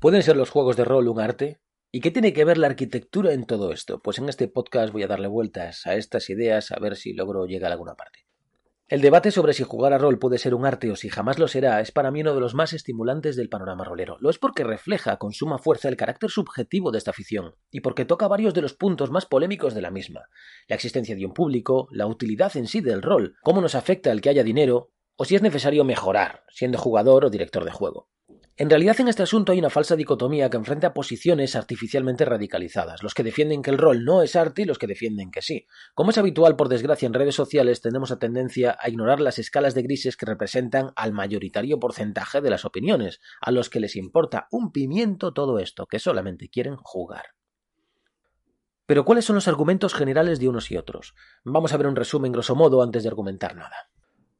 ¿Pueden ser los juegos de rol un arte? ¿Y qué tiene que ver la arquitectura en todo esto? Pues en este podcast voy a darle vueltas a estas ideas a ver si logro llegar a alguna parte. El debate sobre si jugar a rol puede ser un arte o si jamás lo será es para mí uno de los más estimulantes del panorama rolero. Lo es porque refleja con suma fuerza el carácter subjetivo de esta afición y porque toca varios de los puntos más polémicos de la misma. La existencia de un público, la utilidad en sí del rol, cómo nos afecta el que haya dinero o si es necesario mejorar, siendo jugador o director de juego. En realidad en este asunto hay una falsa dicotomía que enfrenta posiciones artificialmente radicalizadas, los que defienden que el rol no es arte y los que defienden que sí. Como es habitual por desgracia en redes sociales, tenemos a tendencia a ignorar las escalas de grises que representan al mayoritario porcentaje de las opiniones, a los que les importa un pimiento todo esto, que solamente quieren jugar. Pero ¿cuáles son los argumentos generales de unos y otros? Vamos a ver un resumen grosso modo antes de argumentar nada.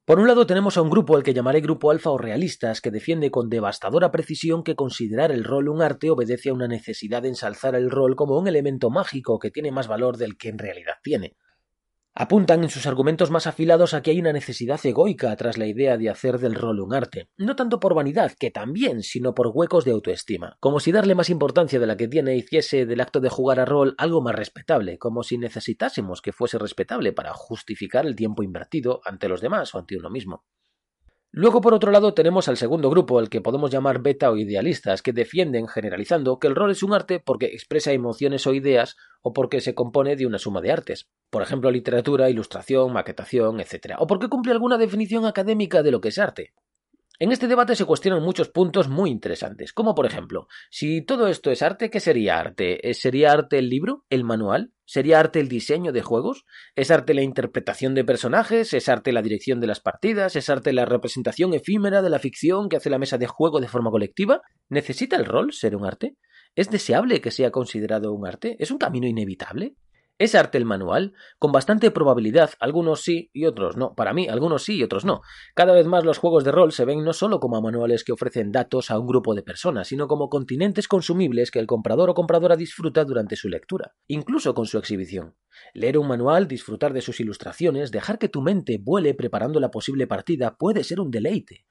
Por un lado tenemos a un grupo al que llamaré grupo alfa o realistas, que defiende con devastadora precisión que considerar el rol un arte obedece a una necesidad de ensalzar el rol como un elemento mágico que tiene más valor del que en realidad tiene. Apuntan en sus argumentos más afilados a que hay una necesidad egoica tras la idea de hacer del rol un arte, no tanto por vanidad, que también, sino por huecos de autoestima, como si darle más importancia de la que tiene hiciese del acto de jugar a rol algo más respetable, como si necesitásemos que fuese respetable para justificar el tiempo invertido ante los demás o ante uno mismo. Luego, por otro lado, tenemos al segundo grupo, el que podemos llamar beta o idealistas, que defienden, generalizando, que el rol es un arte porque expresa emociones o ideas o porque se compone de una suma de artes. Por ejemplo, literatura, ilustración, maquetación, etc. O porque cumple alguna definición académica de lo que es arte. En este debate se cuestionan muchos puntos muy interesantes, como por ejemplo, si todo esto es arte, ¿qué sería arte? ¿Sería arte el libro? ¿El manual? ¿Sería arte el diseño de juegos? ¿Es arte la interpretación de personajes? ¿Es arte la dirección de las partidas? ¿Es arte la representación efímera de la ficción que hace la mesa de juego de forma colectiva? ¿Necesita el rol ser un arte? ¿Es deseable que sea considerado un arte? ¿Es un camino inevitable? ¿Es arte el manual? Con bastante probabilidad, algunos sí y otros no. Para mí, algunos sí y otros no. Cada vez más los juegos de rol se ven no solo como manuales que ofrecen datos a un grupo de personas, sino como continentes consumibles que el comprador o compradora disfruta durante su lectura, incluso con su exhibición. Leer un manual, disfrutar de sus ilustraciones, dejar que tu mente vuele preparando la posible partida puede ser un deleite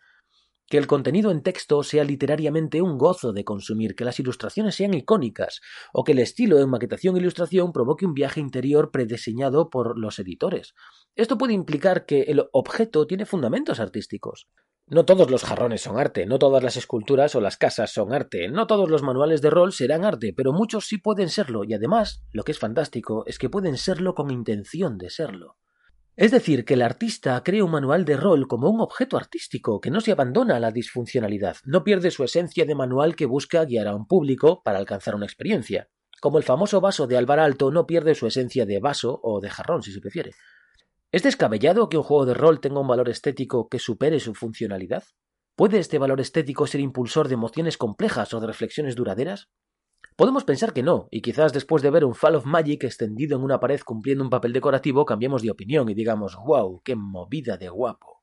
que el contenido en texto sea literariamente un gozo de consumir, que las ilustraciones sean icónicas, o que el estilo de maquetación e ilustración provoque un viaje interior prediseñado por los editores. Esto puede implicar que el objeto tiene fundamentos artísticos. No todos los jarrones son arte, no todas las esculturas o las casas son arte, no todos los manuales de rol serán arte, pero muchos sí pueden serlo, y además, lo que es fantástico es que pueden serlo con intención de serlo. Es decir, que el artista crea un manual de rol como un objeto artístico que no se abandona a la disfuncionalidad, no pierde su esencia de manual que busca guiar a un público para alcanzar una experiencia. Como el famoso vaso de Álvar Alto no pierde su esencia de vaso o de jarrón, si se prefiere. ¿Es descabellado que un juego de rol tenga un valor estético que supere su funcionalidad? ¿Puede este valor estético ser impulsor de emociones complejas o de reflexiones duraderas? Podemos pensar que no, y quizás después de ver un Fall of Magic extendido en una pared cumpliendo un papel decorativo cambiemos de opinión y digamos, wow, qué movida de guapo.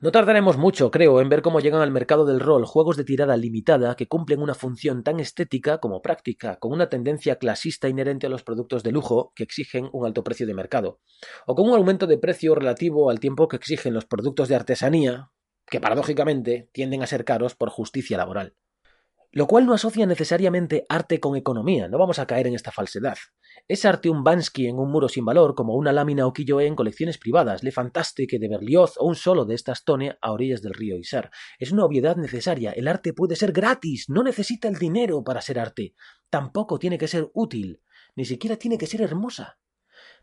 No tardaremos mucho, creo, en ver cómo llegan al mercado del rol juegos de tirada limitada que cumplen una función tan estética como práctica, con una tendencia clasista inherente a los productos de lujo que exigen un alto precio de mercado, o con un aumento de precio relativo al tiempo que exigen los productos de artesanía, que paradójicamente tienden a ser caros por justicia laboral. Lo cual no asocia necesariamente arte con economía, no vamos a caer en esta falsedad. ¿Es arte un Bansky en un muro sin valor, como una lámina o quilloé en colecciones privadas, Le Fantastique de Berlioz o un solo de esta Stone a orillas del río Isar? Es una obviedad necesaria. El arte puede ser gratis, no necesita el dinero para ser arte. Tampoco tiene que ser útil, ni siquiera tiene que ser hermosa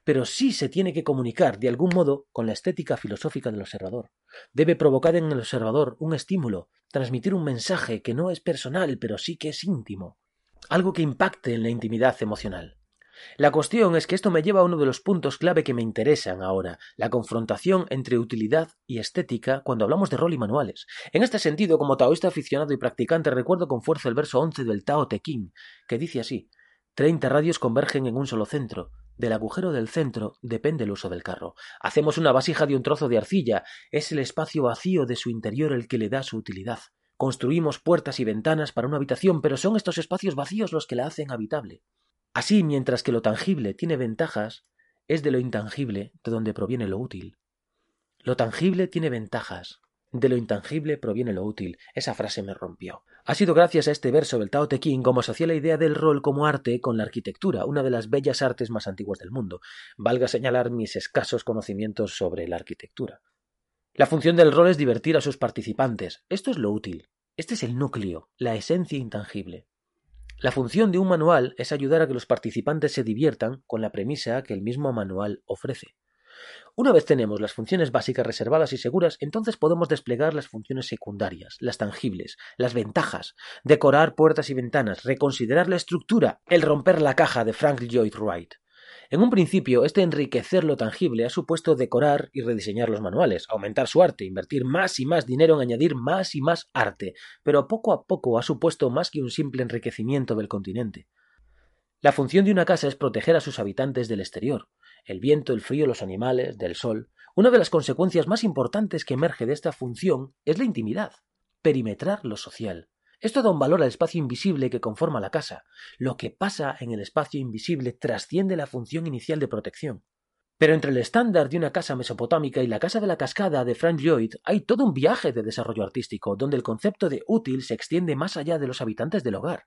pero sí se tiene que comunicar de algún modo con la estética filosófica del observador. Debe provocar en el observador un estímulo, transmitir un mensaje que no es personal, pero sí que es íntimo, algo que impacte en la intimidad emocional. La cuestión es que esto me lleva a uno de los puntos clave que me interesan ahora, la confrontación entre utilidad y estética cuando hablamos de rol y manuales. En este sentido, como taoísta aficionado y practicante, recuerdo con fuerza el verso 11 del Tao Te Ching, que dice así: Treinta radios convergen en un solo centro. Del agujero del centro depende el uso del carro. Hacemos una vasija de un trozo de arcilla. Es el espacio vacío de su interior el que le da su utilidad. Construimos puertas y ventanas para una habitación, pero son estos espacios vacíos los que la hacen habitable. Así, mientras que lo tangible tiene ventajas, es de lo intangible de donde proviene lo útil. Lo tangible tiene ventajas, de lo intangible proviene lo útil. Esa frase me rompió. Ha sido gracias a este verso del Tao Te Ching como asocié la idea del rol como arte con la arquitectura, una de las bellas artes más antiguas del mundo. Valga señalar mis escasos conocimientos sobre la arquitectura. La función del rol es divertir a sus participantes. Esto es lo útil. Este es el núcleo, la esencia intangible. La función de un manual es ayudar a que los participantes se diviertan con la premisa que el mismo manual ofrece. Una vez tenemos las funciones básicas reservadas y seguras, entonces podemos desplegar las funciones secundarias, las tangibles, las ventajas, decorar puertas y ventanas, reconsiderar la estructura, el romper la caja de Frank Lloyd Wright. En un principio, este enriquecer lo tangible ha supuesto decorar y rediseñar los manuales, aumentar su arte, invertir más y más dinero en añadir más y más arte, pero poco a poco ha supuesto más que un simple enriquecimiento del continente. La función de una casa es proteger a sus habitantes del exterior, el viento, el frío, los animales, del sol. Una de las consecuencias más importantes que emerge de esta función es la intimidad, perimetrar lo social. Esto da un valor al espacio invisible que conforma la casa. Lo que pasa en el espacio invisible trasciende la función inicial de protección. Pero entre el estándar de una casa mesopotámica y la casa de la cascada de Frank Lloyd hay todo un viaje de desarrollo artístico, donde el concepto de útil se extiende más allá de los habitantes del hogar.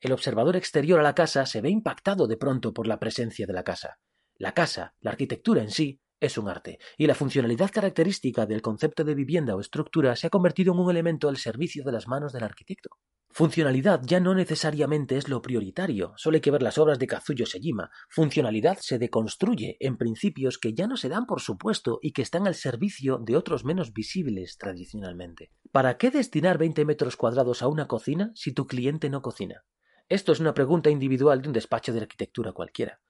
El observador exterior a la casa se ve impactado de pronto por la presencia de la casa. La casa, la arquitectura en sí, es un arte, y la funcionalidad característica del concepto de vivienda o estructura se ha convertido en un elemento al servicio de las manos del arquitecto. Funcionalidad ya no necesariamente es lo prioritario, solo hay que ver las obras de Kazuyo Sejima. Funcionalidad se deconstruye en principios que ya no se dan por supuesto y que están al servicio de otros menos visibles tradicionalmente. ¿Para qué destinar 20 metros cuadrados a una cocina si tu cliente no cocina? Esto es una pregunta individual de un despacho de arquitectura cualquiera.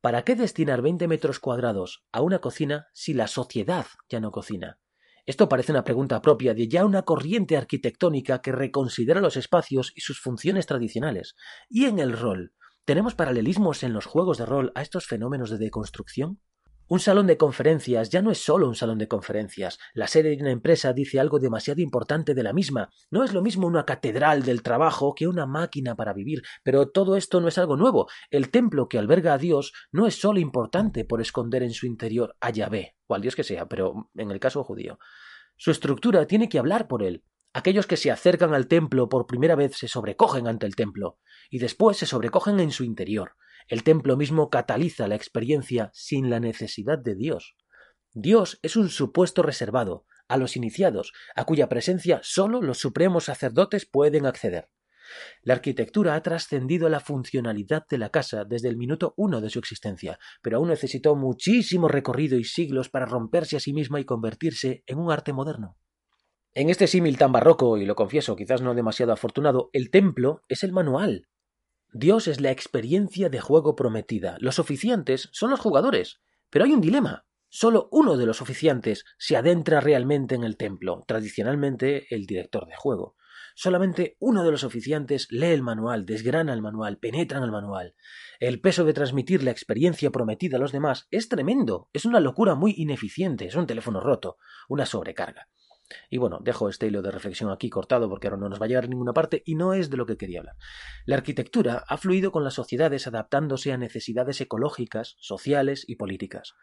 ¿Para qué destinar 20 metros cuadrados a una cocina si la sociedad ya no cocina? Esto parece una pregunta propia de ya una corriente arquitectónica que reconsidera los espacios y sus funciones tradicionales. ¿Y en el rol? ¿Tenemos paralelismos en los juegos de rol a estos fenómenos de deconstrucción? Un salón de conferencias ya no es solo un salón de conferencias. La sede de una empresa dice algo demasiado importante de la misma. No es lo mismo una catedral del trabajo que una máquina para vivir. Pero todo esto no es algo nuevo. El templo que alberga a Dios no es solo importante por esconder en su interior a Yahvé, o al Dios que sea, pero en el caso judío. Su estructura tiene que hablar por él. Aquellos que se acercan al templo por primera vez se sobrecogen ante el templo, y después se sobrecogen en su interior. El templo mismo cataliza la experiencia sin la necesidad de Dios. Dios es un supuesto reservado a los iniciados, a cuya presencia sólo los supremos sacerdotes pueden acceder. La arquitectura ha trascendido la funcionalidad de la casa desde el minuto uno de su existencia, pero aún necesitó muchísimo recorrido y siglos para romperse a sí misma y convertirse en un arte moderno. En este símil tan barroco, y lo confieso, quizás no demasiado afortunado, el templo es el manual, Dios es la experiencia de juego prometida. Los oficiantes son los jugadores. Pero hay un dilema. Solo uno de los oficiantes se adentra realmente en el templo, tradicionalmente el director de juego. Solamente uno de los oficiantes lee el manual, desgrana el manual, penetra en el manual. El peso de transmitir la experiencia prometida a los demás es tremendo, es una locura muy ineficiente, es un teléfono roto, una sobrecarga. Y bueno, dejo este hilo de reflexión aquí cortado porque ahora no nos va a llegar a ninguna parte y no es de lo que quería hablar. La arquitectura ha fluido con las sociedades adaptándose a necesidades ecológicas, sociales y políticas.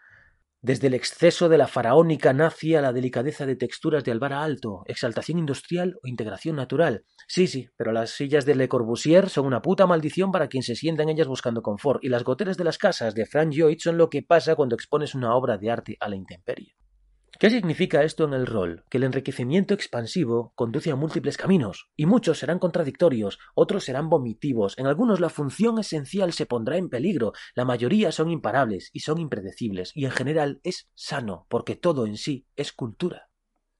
Desde el exceso de la faraónica nazi a la delicadeza de texturas de Alvara Alto, exaltación industrial o integración natural. Sí, sí, pero las sillas de Le Corbusier son una puta maldición para quien se sienta en ellas buscando confort, y las goteras de las casas de Frank Lloyd son lo que pasa cuando expones una obra de arte a la intemperie. ¿Qué significa esto en el rol? Que el enriquecimiento expansivo conduce a múltiples caminos, y muchos serán contradictorios, otros serán vomitivos, en algunos la función esencial se pondrá en peligro, la mayoría son imparables y son impredecibles, y en general es sano, porque todo en sí es cultura.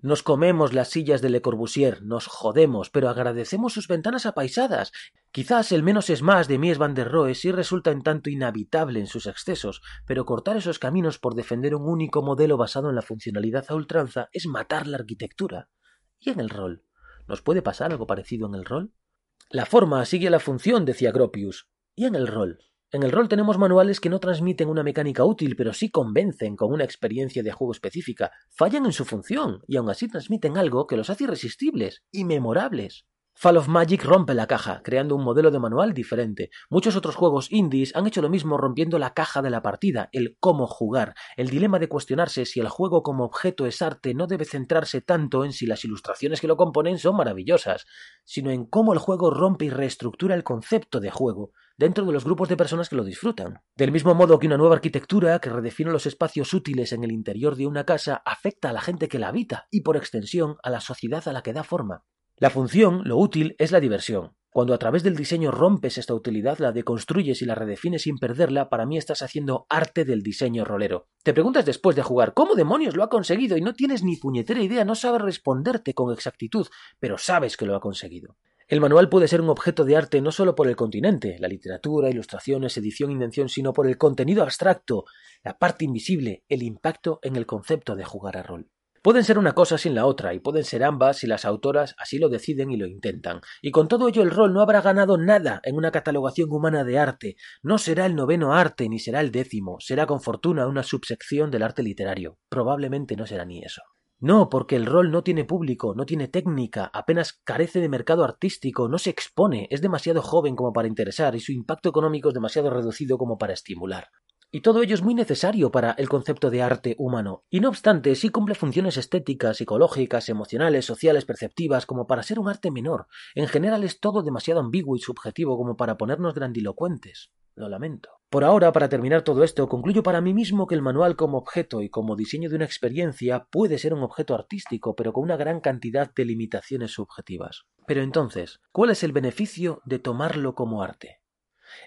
Nos comemos las sillas de Le Corbusier, nos jodemos, pero agradecemos sus ventanas apaisadas. Quizás el menos es más de Mies van der Rohe sí resulta en tanto inhabitable en sus excesos, pero cortar esos caminos por defender un único modelo basado en la funcionalidad a ultranza es matar la arquitectura. ¿Y en el rol? ¿Nos puede pasar algo parecido en el rol? La forma sigue la función, decía Gropius. ¿Y en el rol? En el rol tenemos manuales que no transmiten una mecánica útil, pero sí convencen con una experiencia de juego específica, fallan en su función y aún así transmiten algo que los hace irresistibles y memorables. Fall of Magic rompe la caja, creando un modelo de manual diferente. Muchos otros juegos indies han hecho lo mismo rompiendo la caja de la partida, el cómo jugar, el dilema de cuestionarse si el juego como objeto es arte no debe centrarse tanto en si las ilustraciones que lo componen son maravillosas, sino en cómo el juego rompe y reestructura el concepto de juego dentro de los grupos de personas que lo disfrutan. Del mismo modo que una nueva arquitectura que redefine los espacios útiles en el interior de una casa afecta a la gente que la habita y por extensión a la sociedad a la que da forma. La función, lo útil, es la diversión. Cuando a través del diseño rompes esta utilidad, la deconstruyes y la redefines sin perderla, para mí estás haciendo arte del diseño rolero. Te preguntas después de jugar cómo demonios lo ha conseguido y no tienes ni puñetera idea, no sabes responderte con exactitud, pero sabes que lo ha conseguido. El manual puede ser un objeto de arte no solo por el continente, la literatura, ilustraciones, edición, invención, sino por el contenido abstracto, la parte invisible, el impacto en el concepto de jugar a rol. Pueden ser una cosa sin la otra, y pueden ser ambas si las autoras así lo deciden y lo intentan. Y con todo ello el rol no habrá ganado nada en una catalogación humana de arte. No será el noveno arte, ni será el décimo. Será con fortuna una subsección del arte literario. Probablemente no será ni eso. No, porque el rol no tiene público, no tiene técnica, apenas carece de mercado artístico, no se expone, es demasiado joven como para interesar y su impacto económico es demasiado reducido como para estimular. Y todo ello es muy necesario para el concepto de arte humano. Y no obstante, sí cumple funciones estéticas, psicológicas, emocionales, sociales, perceptivas, como para ser un arte menor. En general es todo demasiado ambiguo y subjetivo como para ponernos grandilocuentes. Lo lamento. Por ahora, para terminar todo esto, concluyo para mí mismo que el manual como objeto y como diseño de una experiencia puede ser un objeto artístico, pero con una gran cantidad de limitaciones subjetivas. Pero entonces, ¿cuál es el beneficio de tomarlo como arte?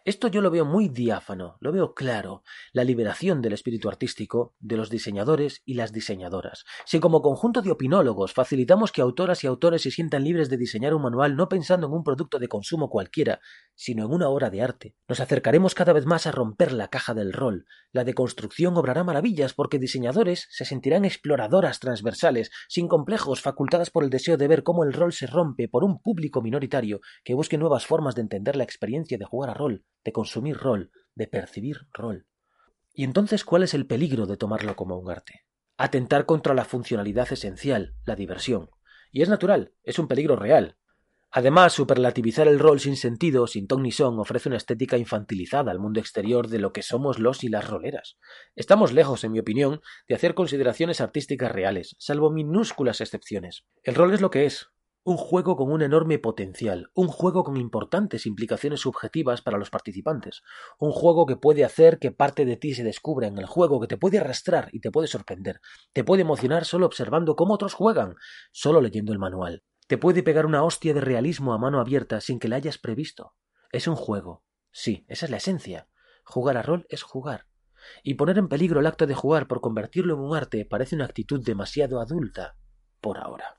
Esto yo lo veo muy diáfano, lo veo claro, la liberación del espíritu artístico de los diseñadores y las diseñadoras. Si como conjunto de opinólogos facilitamos que autoras y autores se sientan libres de diseñar un manual no pensando en un producto de consumo cualquiera, sino en una obra de arte, nos acercaremos cada vez más a romper la caja del rol. La deconstrucción obrará maravillas porque diseñadores se sentirán exploradoras transversales, sin complejos, facultadas por el deseo de ver cómo el rol se rompe por un público minoritario que busque nuevas formas de entender la experiencia de jugar a de consumir rol, de percibir rol. ¿Y entonces cuál es el peligro de tomarlo como un arte? Atentar contra la funcionalidad esencial, la diversión. Y es natural, es un peligro real. Además, superlativizar el rol sin sentido, sin ton ni son, ofrece una estética infantilizada al mundo exterior de lo que somos los y las roleras. Estamos lejos, en mi opinión, de hacer consideraciones artísticas reales, salvo minúsculas excepciones. El rol es lo que es, un juego con un enorme potencial, un juego con importantes implicaciones subjetivas para los participantes, un juego que puede hacer que parte de ti se descubra en el juego, que te puede arrastrar y te puede sorprender, te puede emocionar solo observando cómo otros juegan, solo leyendo el manual, te puede pegar una hostia de realismo a mano abierta sin que la hayas previsto. Es un juego. Sí, esa es la esencia. Jugar a rol es jugar. Y poner en peligro el acto de jugar por convertirlo en un arte parece una actitud demasiado adulta por ahora.